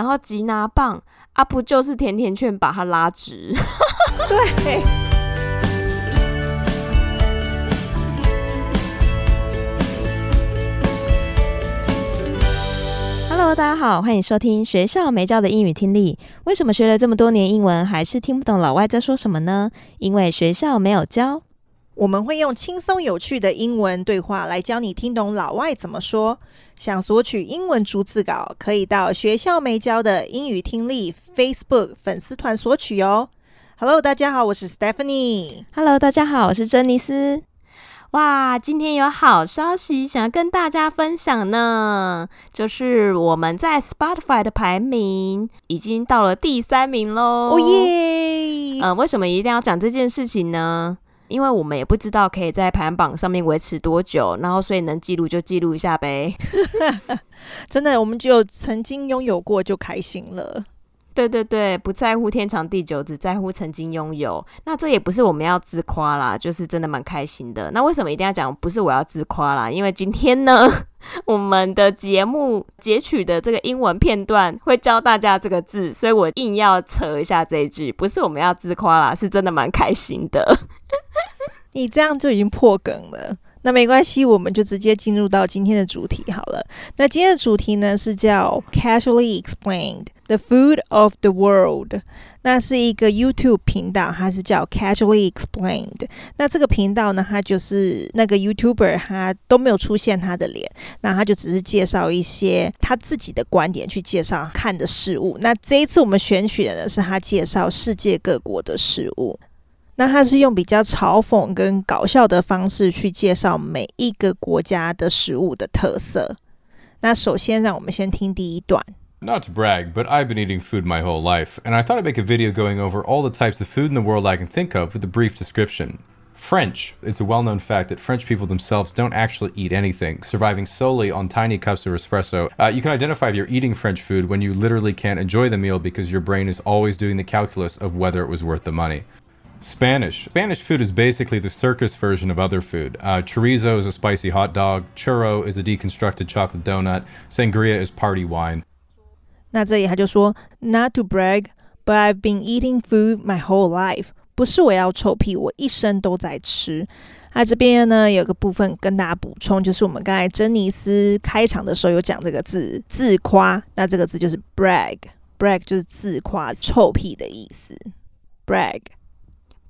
然后吉拿棒啊，不就是甜甜圈把它拉直？对。Hello，大家好，欢迎收听学校没教的英语听力。为什么学了这么多年英文，还是听不懂老外在说什么呢？因为学校没有教。我们会用轻松有趣的英文对话来教你听懂老外怎么说。想索取英文逐字稿，可以到学校没教的英语听力 Facebook 粉丝团索取哦。Hello，大家好，我是 Stephanie。Hello，大家好，我是珍妮斯。哇，今天有好消息想要跟大家分享呢，就是我们在 Spotify 的排名已经到了第三名喽！哦耶！嗯，为什么一定要讲这件事情呢？因为我们也不知道可以在排行榜上面维持多久，然后所以能记录就记录一下呗。真的，我们就曾经拥有过就开心了。对对对，不在乎天长地久，只在乎曾经拥有。那这也不是我们要自夸啦，就是真的蛮开心的。那为什么一定要讲？不是我要自夸啦，因为今天呢，我们的节目截取的这个英文片段会教大家这个字，所以我硬要扯一下这一句。不是我们要自夸啦，是真的蛮开心的。你这样就已经破梗了。那没关系，我们就直接进入到今天的主题好了。那今天的主题呢是叫 Casually Explained the Food of the World。那是一个 YouTube 频道，它是叫 Casually Explained。那这个频道呢，它就是那个 YouTuber，他都没有出现他的脸，那他就只是介绍一些他自己的观点去介绍看的事物。那这一次我们选取的呢，是他介绍世界各国的食物。那他是用比较嘲讽跟搞笑的方式去介绍每一个国家的食物的特色。那首先，让我们先听第一段。Not to brag, but I've been eating food my whole life, and I thought I'd make a video going over all the types of food in the world I can think of with a brief description. French. It's a well-known fact that French people themselves don't actually eat anything, surviving solely on tiny cups of espresso. Uh, you can identify if you're eating French food when you literally can't enjoy the meal because your brain is always doing the calculus of whether it was worth the money. Spanish. Spanish food is basically the circus version of other food. Uh, chorizo is a spicy hot dog. Churro is a deconstructed chocolate donut. Sangria is party wine. 那这里他就说，Not to brag, but I've been eating food my whole life。不是我要臭屁，我一生都在吃。那这边呢有个部分跟大家补充，就是我们刚才珍妮斯开场的时候有讲这个字自夸，那这个字就是 brag，brag 就是自夸、臭屁的意思，brag。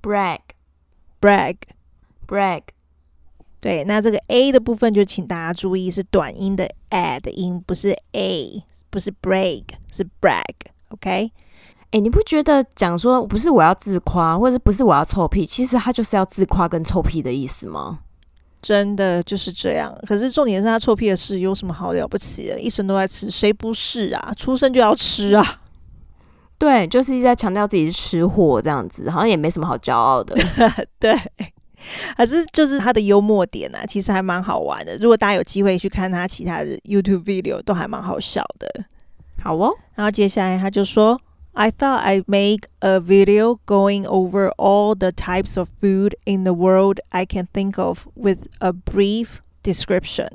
brag，brag，brag，对，那这个 a 的部分就请大家注意是短音的 a 的音，不是 a，不是 brag，是 brag，OK？哎，你不觉得讲说不是我要自夸，或者不是我要臭屁，其实他就是要自夸跟臭屁的意思吗？真的就是这样。可是重点是他臭屁的事有什么好了不起的？一生都在吃，谁不是啊？出生就要吃啊！对，就是一直在强调自己是吃货这样子，好像也没什么好骄傲的。对，可是就是他的幽默点啊，其实还蛮好玩的。如果大家有机会去看他其他的 YouTube video，都还蛮好笑的。好哦，然后接下来他就说：“I thought I'd make a video going over all the types of food in the world I can think of with a brief description。”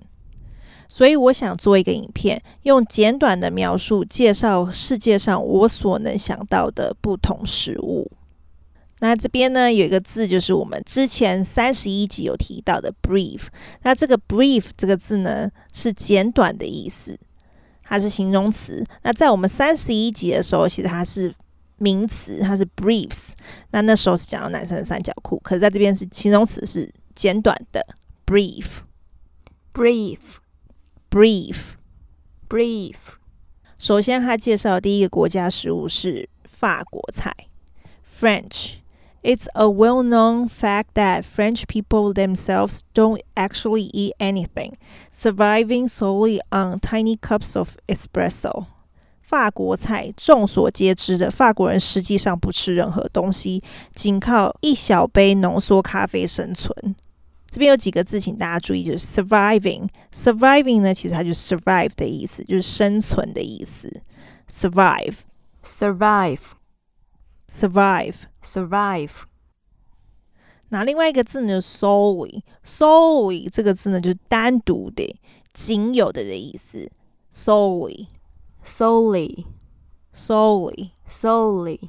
所以我想做一个影片，用简短的描述介绍世界上我所能想到的不同食物。那这边呢，有一个字，就是我们之前三十一集有提到的 brief。那这个 brief 这个字呢，是简短的意思，它是形容词。那在我们三十一集的时候，其实它是名词，它是 briefs。那那时候是讲到男生的三角裤，可是在这边是形容词，是简短的 brief，brief。Brief Brief, brief。首先，他介绍的第一个国家食物是法国菜，French。It's a well-known fact that French people themselves don't actually eat anything, surviving solely on tiny cups of espresso。法国菜众所皆知的，法国人实际上不吃任何东西，仅靠一小杯浓缩咖啡生存。 这边有几个字，请大家注意，就是 surviving。surviving 呢，其实它就是 survive 的意思，就是生存的意思。survive，survive，survive，survive。那另外一个字呢，solely，solely 这个字呢，就是单独的、仅有的的意思。solely，solely，solely。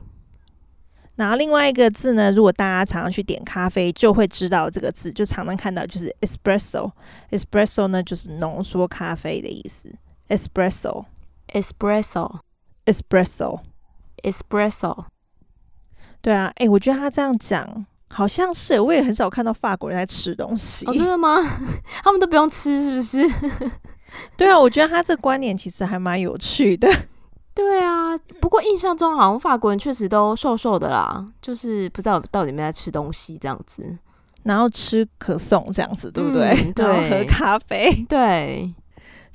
然后另外一个字呢，如果大家常常去点咖啡，就会知道这个字，就常常看到就是 espresso。espresso 呢，就是浓缩咖啡的意思。espresso，espresso，espresso，espresso。对啊，哎，我觉得他这样讲好像是，我也很少看到法国人在吃东西。哦，真的吗？他们都不用吃，是不是？对啊，我觉得他这个观点其实还蛮有趣的。对啊，不过印象中好像法国人确实都瘦瘦的啦，就是不知道到底有没有在吃东西这样子，然后吃可颂这样子，对不对？嗯、对，然后喝咖啡，对，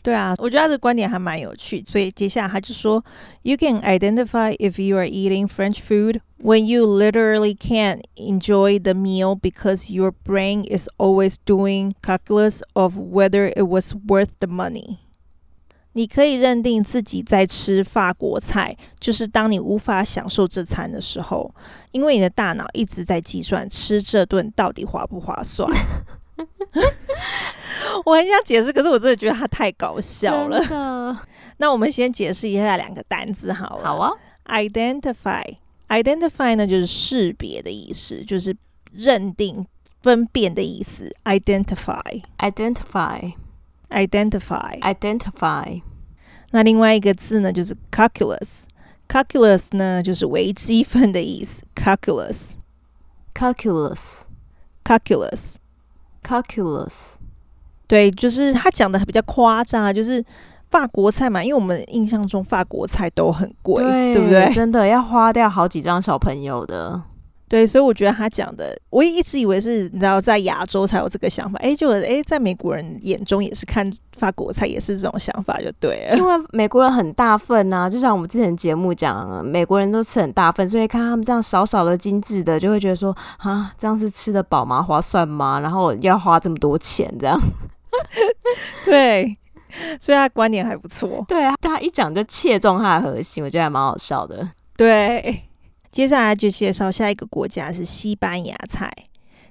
对啊，我觉得他的观点还蛮有趣，所以接下来他就说，You can identify if you are eating French food when you literally can't enjoy the meal because your brain is always doing calculus of whether it was worth the money。 你可以认定自己在吃法国菜，就是当你无法享受这餐的时候，因为你的大脑一直在计算吃这顿到底划不划算。我很想解释，可是我真的觉得它太搞笑了。那我们先解释一下两个单字好了。好啊。Identify，identify 呢就是识别的意思，就是认定、分辨的意思。Identify，identify。Identify, identify。那另外一个字呢，就是 calculus。calculus 呢，就是微积分的意思。calculus, calculus, calculus, calculus。对，就是他讲的比较夸张啊，就是法国菜嘛，因为我们印象中法国菜都很贵，对，对不对？真的要花掉好几张小朋友的。对，所以我觉得他讲的，我也一直以为是，你知道，在亚洲才有这个想法，哎，就哎，在美国人眼中也是看法国菜也是这种想法，就对了。因为美国人很大份呐、啊，就像我们之前节目讲，美国人都吃很大份，所以看他们这样少少的精致的，就会觉得说，啊，这样是吃得饱吗？划算吗？然后要花这么多钱，这样。对，所以他观点还不错。对啊，他一讲就切中他的核心，我觉得还蛮好笑的。对。接下来就介绍下一个国家是西班牙菜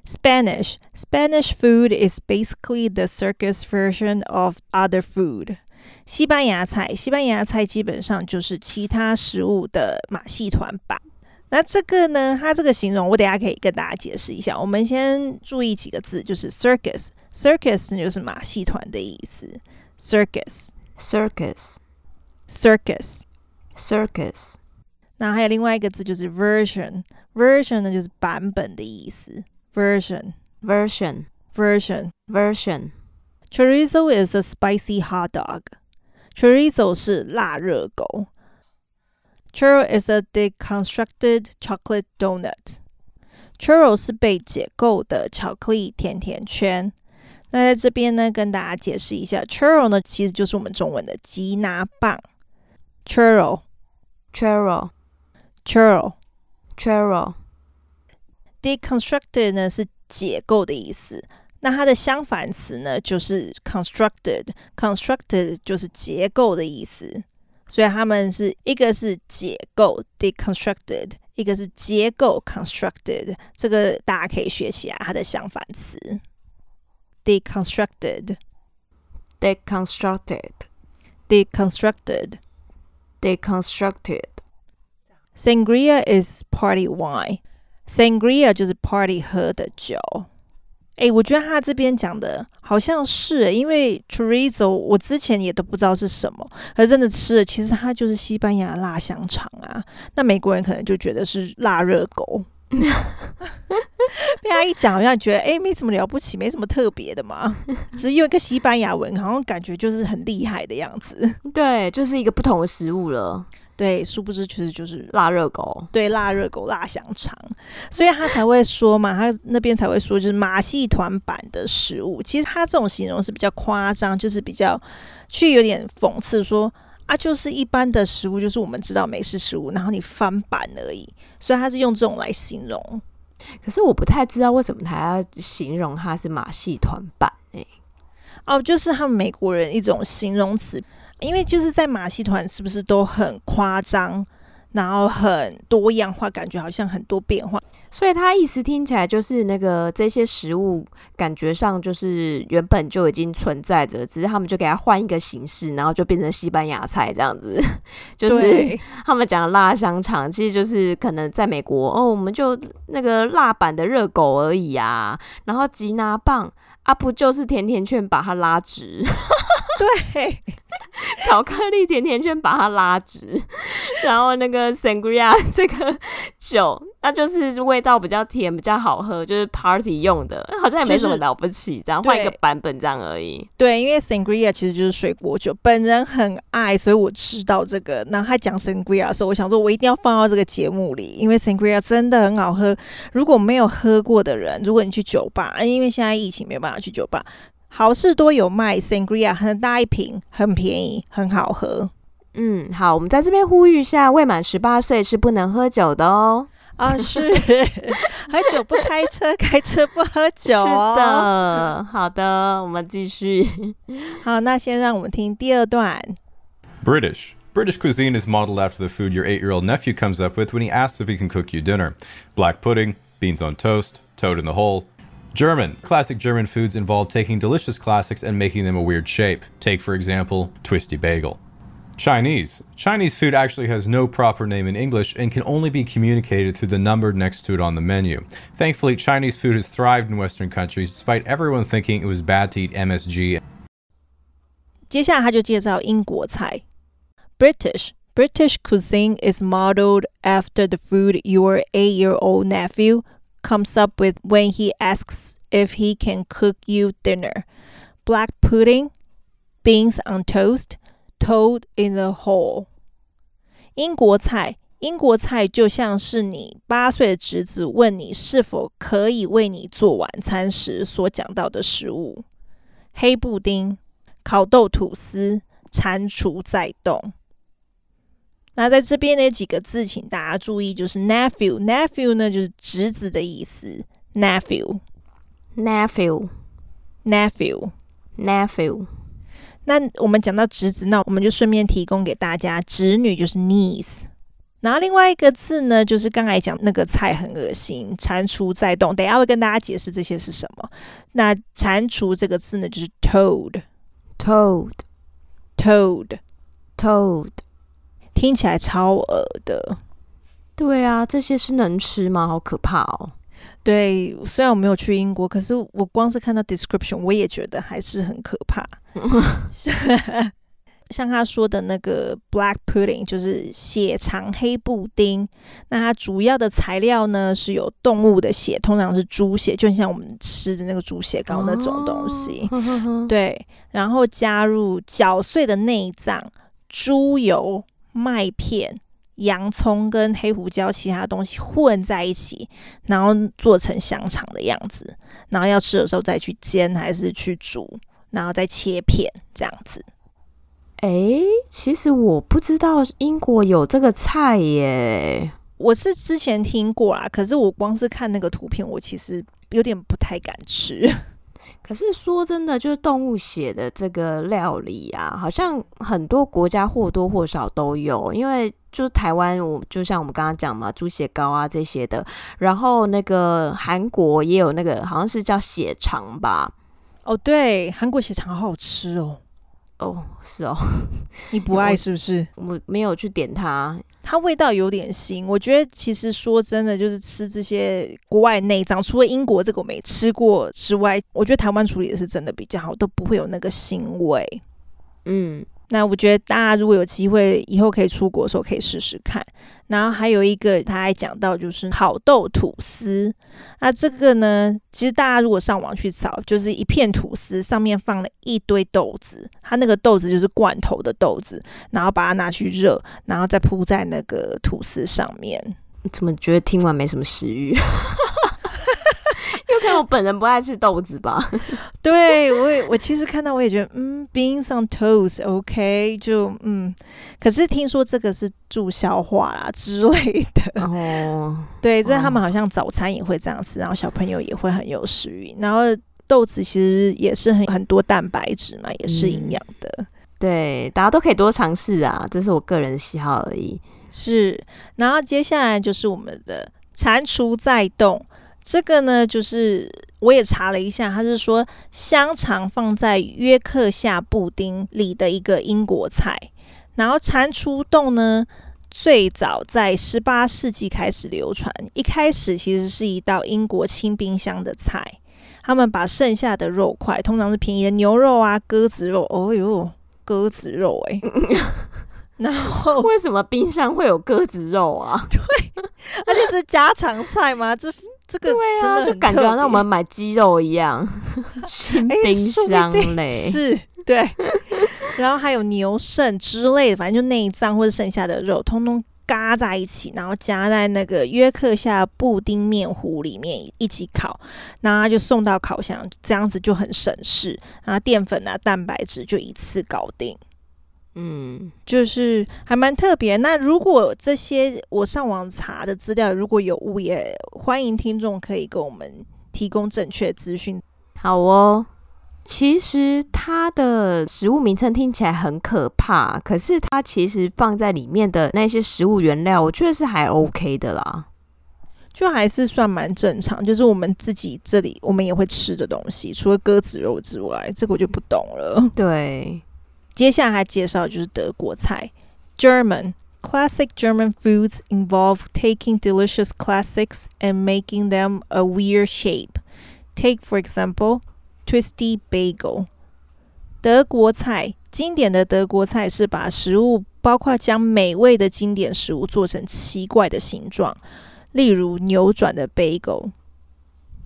，Spanish。Spanish food is basically the circus version of other food。西班牙菜，西班牙菜基本上就是其他食物的马戏团版。那这个呢，它这个形容我等下可以跟大家解释一下。我们先注意几个字，就是 circus。circus 就是马戏团的意思。circus，circus，circus，circus。那还有另外一个字就是 version，version 呢就是版本的意思。version，version，version，version。Chorizo is a spicy hot dog。Chorizo 是腊热狗。Churro is a deconstructed chocolate donut。Churro 是被解构的巧克力甜甜圈。那在这边呢，跟大家解释一下，Churro 呢其实就是我们中文的吉拿棒。Churro，Churro。Churro, churro, deconstructed 呢是解构的意思，那它的相反词呢就是 constructed, constructed 就是结构的意思，所以他们是一个是解构 deconstructed，一个是结构 constructed，这个大家可以学起来它的相反词 deconstructed, deconstructed, deconstructed, deconstructed。 Sangria is party wine. Sangria 就是 party 喝的酒。哎，我觉得他这边讲的好像是，因为 chorizo 我之前也都不知道是什么，可是真的吃了，其实它就是西班牙辣香肠啊。那美国人可能就觉得是腊热狗。被他一讲，好像觉得诶，没什么了不起，没什么特别的嘛，只有一个西班牙文，好像感觉就是很厉害的样子。对，就是一个不同的食物了。对，殊不知其实就是腊热狗，对，腊热狗、腊香肠，所以他才会说嘛，他那边才会说就是马戏团版的食物。其实他这种形容是比较夸张，就是比较去有点讽刺说啊，就是一般的食物，就是我们知道美式食物，然后你翻版而已。所以他是用这种来形容。可是我不太知道为什么他要形容它是马戏团版诶？哦，就是他们美国人一种形容词。因为就是在马戏团，是不是都很夸张？然后很多样化，感觉好像很多变化。所以他意思听起来就是那个这些食物感觉上就是原本就已经存在着，只是他们就给它换一个形式，然后就变成西班牙菜这样子。就是他们讲的辣香肠，其实就是可能在美国哦，我们就那个辣版的热狗而已啊。然后吉拿棒啊，不就是甜甜圈把它拉直？对。巧克力甜甜圈把它拉直，然后那个 sangria 这个酒，那就是味道比较甜，比较好喝，就是 party 用的，好像也没什么了不起，就是、这样换一个版本这样而已。对，因为 sangria 其实就是水果酒，本人很爱，所以我知道这个。然后他讲 sangria 的时候，我想说我一定要放到这个节目里，因为 sangria 真的很好喝。如果没有喝过的人，如果你去酒吧，因为现在疫情没有办法去酒吧。好事多有卖 Sangria，很大一瓶，很便宜，很好喝。嗯，好，我们在这边呼吁一下，未满十八岁是不能喝酒的哦。啊，是，喝酒不开车，开车不喝酒哦。是的，好的，我们继续。好，那先让我们听第二段。British British cuisine is modeled after the food your eight-year-old nephew comes up with when he asks if he can cook you dinner: black pudding, beans on toast, toad in the hole. German. Classic German foods involve taking delicious classics and making them a weird shape. Take, for example, Twisty Bagel. Chinese. Chinese food actually has no proper name in English and can only be communicated through the number next to it on the menu. Thankfully, Chinese food has thrived in Western countries despite everyone thinking it was bad to eat MSG. 接下来他就介绍英国菜。British. British cuisine is modeled after the food your eight-year-old nephew comes up with when he asks if he can cook you dinner. Black pudding, beans on toast, toad in the hole. 英国菜，英国菜就像是你八岁的侄子问你是否可以为你做晚餐时所讲到的食物。黑布丁、烤豆吐司、蟾蜍在动。那在这边呢几个字，请大家注意，就是 nephew，nephew 呢就是侄子的意思，nephew，nephew，nephew，nephew。那我们讲到侄子，那我们就顺便提供给大家侄女，就是 niece。然后另外一个字呢，就是刚才讲那个菜很恶心，蟾蜍在动。等一下会跟大家解释这些是什么。那蟾蜍这个字呢，就是 toad，toad，toad，toad。听起来超恶的，对啊，这些是能吃吗？好可怕哦！对，虽然我没有去英国，可是我光是看到 description，我也觉得还是很可怕。像他说的那个 black pudding，就是血肠黑布丁，那它主要的材料呢是有动物的血，通常是猪血，就像我们吃的那个猪血糕那种东西。哦、对，然后加入搅碎的内脏、猪油。麦片、洋葱跟黑胡椒，其他东西混在一起，然后做成香肠的样子，然后要吃的时候再去煎还是去煮，然后再切片这样子。哎、欸，其实我不知道英国有这个菜耶，我是之前听过啦，可是我光是看那个图片，我其实有点不太敢吃。可是说真的，就是动物血的这个料理啊，好像很多国家或多或少都有。因为就是台湾，我就像我们刚刚讲嘛，猪血糕啊这些的。然后那个韩国也有那个，好像是叫血肠吧？哦，对，韩国血肠好好吃哦。哦，是哦，你不爱是不是？我，我没有去点它。它味道有点腥，我觉得其实说真的，就是吃这些国外内脏，除了英国这个我没吃过之外，我觉得台湾处理的是真的比较好，都不会有那个腥味。嗯。那我觉得大家如果有机会以后可以出国的时候可以试试看。然后还有一个他还讲到就是烤豆吐司，那这个呢，其实大家如果上网去找，就是一片吐司上面放了一堆豆子，它那个豆子就是罐头的豆子，然后把它拿去热，然后再铺在那个吐司上面。怎么觉得听完没什么食欲？就可能我本人不爱吃豆子吧。对，我也我其实看到我也觉得，嗯，beans on toast，OK，就嗯。可是听说这个是助消化啦之类的。哦，对，这他们好像早餐也会这样吃，然后小朋友也会很有食欲。然后豆子其实也是很很多蛋白质嘛，也是营养的。对，大家都可以多尝试啊，这是我个人的喜好而已。是，然后接下来就是我们的蟾蜍在动，这个呢，就是我也查了一下，他是说香肠放在约克夏布丁里的一个英国菜，然后蟾蜍冻呢。最早在十八世纪开始流传，一开始其实是一道英国清冰箱的菜。他们把剩下的肉块，通常是便宜的牛肉啊、鸽子肉，哦哟，鸽子肉哎、欸。然后为什么冰箱会有鸽子肉啊？对，而且是家常菜吗？这这个真的、啊、就感觉好像我们买鸡肉一样，清冰箱嘞、欸，是对。然后还有牛肾之类的，反正就内脏或者剩下的肉，通通嘎在一起，然后夹在那个约克夏布丁面糊里面一起烤，然后就送到烤箱，这样子就很省事，然后淀粉啊、蛋白质就一次搞定。嗯，就是还蛮特别。那如果这些我上网查的资料如果有误，也欢迎听众可以给我们提供正确资讯。好哦。其实它的食物名称听起来很可怕，可是它其实放在里面的那些食物原料，我觉得是还 OK 的啦，就还是算蛮正常。就是我们自己这里我们也会吃的东西，除了鸽子肉之外，这个我就不懂了。对，接下来介绍就是德国菜，German classic German foods involve taking delicious classics and making them a weird shape. Take for example. Twisty bagel，德国菜，经典的德国菜是把食物，包括将美味的经典食物做成奇怪的形状，例如扭转的 bagel。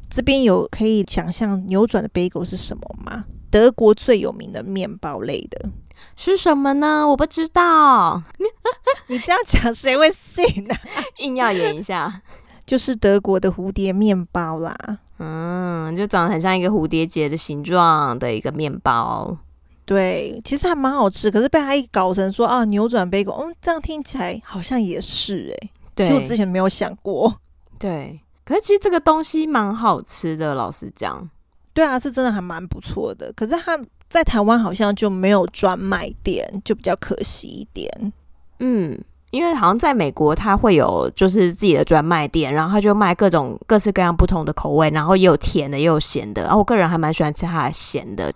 这边有可以想象扭转的 bagel 是什么吗？德国最有名的面包类的是什么呢？我不知道。你这样讲谁会信呢？硬要演一下，就是德国的蝴蝶面包啦。嗯，就长得很像一个蝴蝶结的形状的一个面包，对，其实还蛮好吃。可是被他一搞成说啊，扭转贝果，嗯，这样听起来好像也是哎、欸，对，其实我之前没有想过。对，可是其实这个东西蛮好吃的，老实讲。对啊，是真的还蛮不错的。可是它在台湾好像就没有专卖店，就比较可惜一点。嗯。因为好像在美国，它会有就是自己的专卖店，然后他就卖各种各式各样不同的口味，然后也有甜的，也有咸的。然后我个人还蛮喜欢吃它的咸的。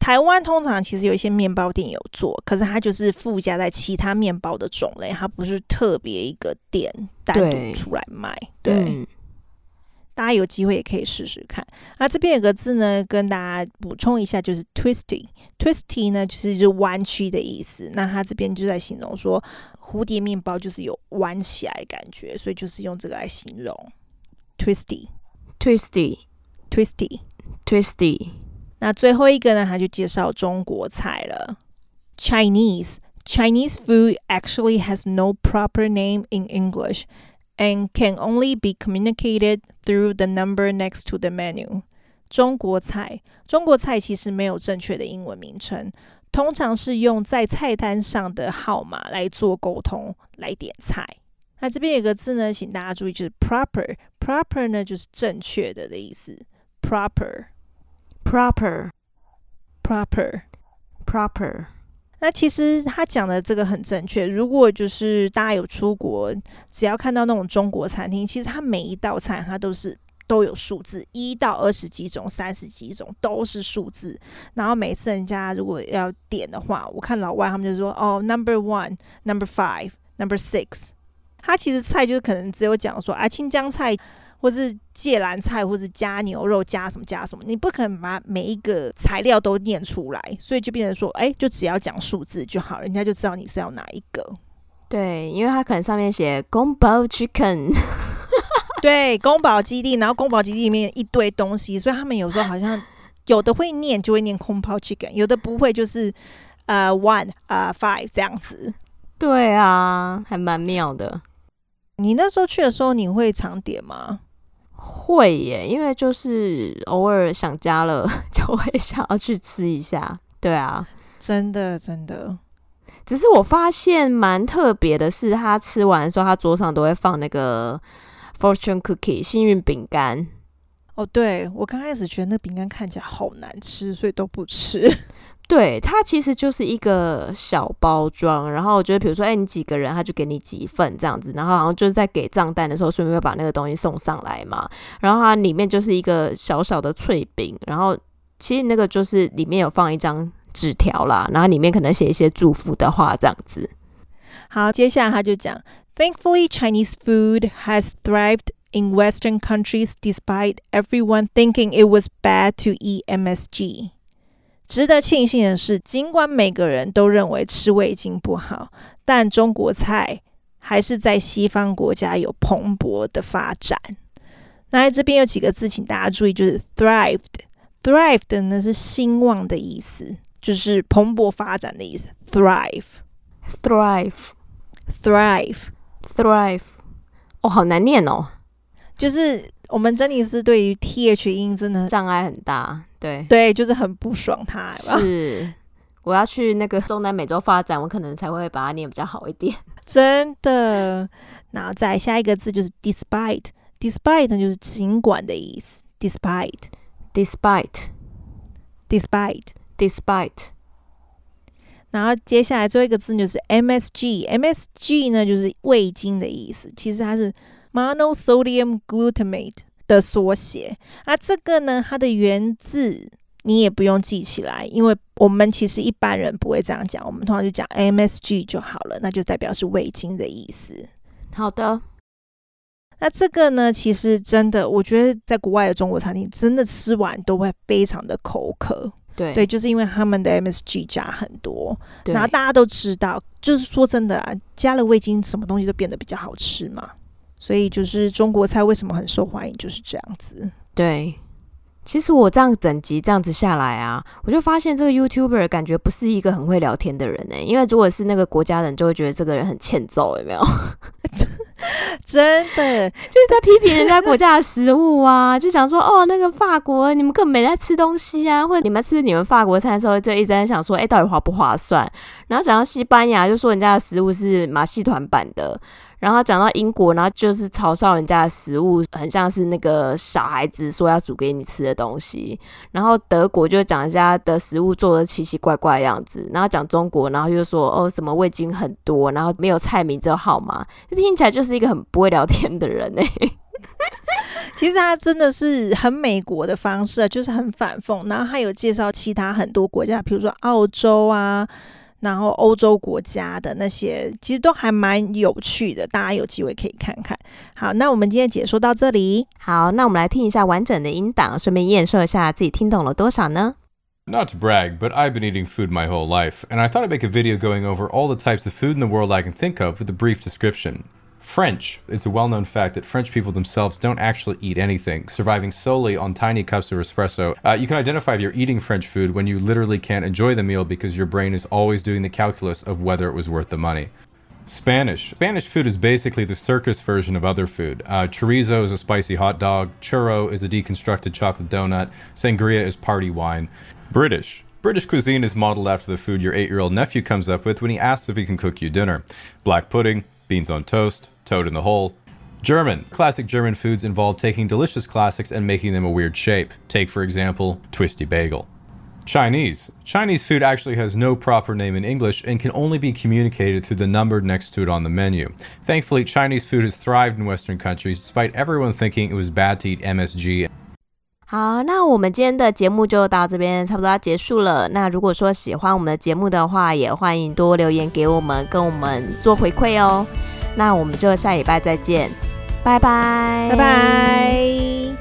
台湾通常其实有一些面包店有做，可是它就是附加在其他面包的种类，它不是特别一个店单独出来卖。对。大家有机会也可以试试看。那这边有个字呢，跟大家补充一下，就是 twisty。twisty 呢，就是就弯曲的意思。那它这边就在形容说，蝴蝶面包就是有弯起来的感觉，所以就是用这个来形容 twisty，twisty，twisty，twisty。那最后一个呢，他就介绍中国菜了，Chinese。Chinese food actually has no proper name in English。And can only be communicated through the number next to the menu。中国菜，中国菜其实没有正确的英文名称，通常是用在菜单上的号码来做沟通来点菜。那这边有个字呢，请大家注意，就是 proper。proper 呢就是正确的的意思。proper，proper，proper，proper。那其实他讲的这个很正确。如果就是大家有出国，只要看到那种中国餐厅，其实它每一道菜它都是都有数字，一到二十几种、三十几种都是数字。然后每次人家如果要点的话，我看老外他们就说哦，number one, number five, number six。他其实菜就是可能只有讲说啊，青江菜。或是芥蓝菜，或是加牛肉，加什么加什么，你不可能把每一个材料都念出来，所以就变成说，哎、欸，就只要讲数字就好，人家就知道你是要哪一个。对，因为他可能上面写宫保 chicken，对，宫保基地，然后宫保基地里面一堆东西，所以他们有时候好像有的会念，就会念宫保 chicken，有的不会，就是呃 one 呃 five 这样子。对啊，还蛮妙的。你那时候去的时候，你会常点吗？会耶，因为就是偶尔想家了，就会想要去吃一下。对啊，真的真的。只是我发现蛮特别的是，他吃完的时候，他桌上都会放那个 fortune cookie 幸运饼干。哦，对，我刚开始觉得那饼干看起来好难吃，所以都不吃。对，它其实就是一个小包装，然后我觉得，比如说，哎，你几个人，他就给你几份这样子，然后好像就是在给账单的时候，顺便把那个东西送上来嘛。然后它里面就是一个小小的脆饼，然后其实那个就是里面有放一张纸条啦，然后里面可能写一些祝福的话这样子。好，接下来他就讲，Thankfully Chinese food has thrived in Western countries despite everyone thinking it was bad to eat MSG。值得庆幸的是，尽管每个人都认为吃味精不好，但中国菜还是在西方国家有蓬勃的发展。那在这边有几个字，请大家注意，就是 thrived。thrived 呢是兴旺的意思，就是蓬勃发展的意思。thrive，thrive，thrive，thrive。哦，好难念哦。就是我们珍妮斯对于 th 音真的障碍很大。对对，就是很不爽他。是，我要去那个中南美洲发展，我可能才会把它念比较好一点。真的。然后再下一个字就是 despite，despite 就是尽管的意思。despite，despite，despite，despite。然后接下来最后一个字就是 MSG，MSG 呢就是味精的意思，其实它是 monosodium glutamate。的缩写，啊，这个呢，它的原字你也不用记起来，因为我们其实一般人不会这样讲，我们通常就讲 MSG 就好了，那就代表是味精的意思。好的，那这个呢，其实真的，我觉得在国外的中国餐厅，真的吃完都会非常的口渴。对对，就是因为他们的 MSG 加很多，然后大家都知道，就是说真的啊，加了味精，什么东西都变得比较好吃嘛。所以就是中国菜为什么很受欢迎，就是这样子。对，其实我这样整集这样子下来啊，我就发现这个 YouTuber 感觉不是一个很会聊天的人呢。因为如果是那个国家人，就会觉得这个人很欠揍，有没有？真的就是在批评人家国家的食物啊，就想说哦，那个法国你们根本没在吃东西啊，或者你们吃你们法国餐的时候，就一直在想说，哎，到底划不划算？然后想到西班牙，就说人家的食物是马戏团版的。然后讲到英国，然后就是嘲笑人家的食物很像是那个小孩子说要煮给你吃的东西。然后德国就讲人家的食物做的奇奇怪怪的样子。然后讲中国，然后又说哦什么味精很多，然后没有菜名只有号码，听起来就是一个很不会聊天的人呢。其实他真的是很美国的方式，就是很反讽。然后他有介绍其他很多国家，比如说澳洲啊。然后欧洲国家的那些其实都还蛮有趣的，大家有机会可以看看。好，那我们今天解说到这里。好，那我们来听一下完整的音档，顺便验收一下自己听懂了多少呢？Not to brag, but I've been eating food my whole life, and I thought I'd make a video going over all the types of food in the world I can think of with a brief description. French. It's a well known fact that French people themselves don't actually eat anything, surviving solely on tiny cups of espresso. Uh, you can identify if you're eating French food when you literally can't enjoy the meal because your brain is always doing the calculus of whether it was worth the money. Spanish. Spanish food is basically the circus version of other food. Uh, chorizo is a spicy hot dog, churro is a deconstructed chocolate donut, sangria is party wine. British. British cuisine is modeled after the food your eight year old nephew comes up with when he asks if he can cook you dinner black pudding, beans on toast, toad in the hole. German. Classic German foods involve taking delicious classics and making them a weird shape. Take, for example, twisty bagel. Chinese. Chinese food actually has no proper name in English and can only be communicated through the number next to it on the menu. Thankfully, Chinese food has thrived in Western countries despite everyone thinking it was bad to eat MSG. 好，那我们今天的节目就到这边，差不多要结束了。那如果说喜欢我们的节目的话，也欢迎多留言给我们，跟我们做回馈哦。 那我们就下礼拜再见，拜拜，拜拜。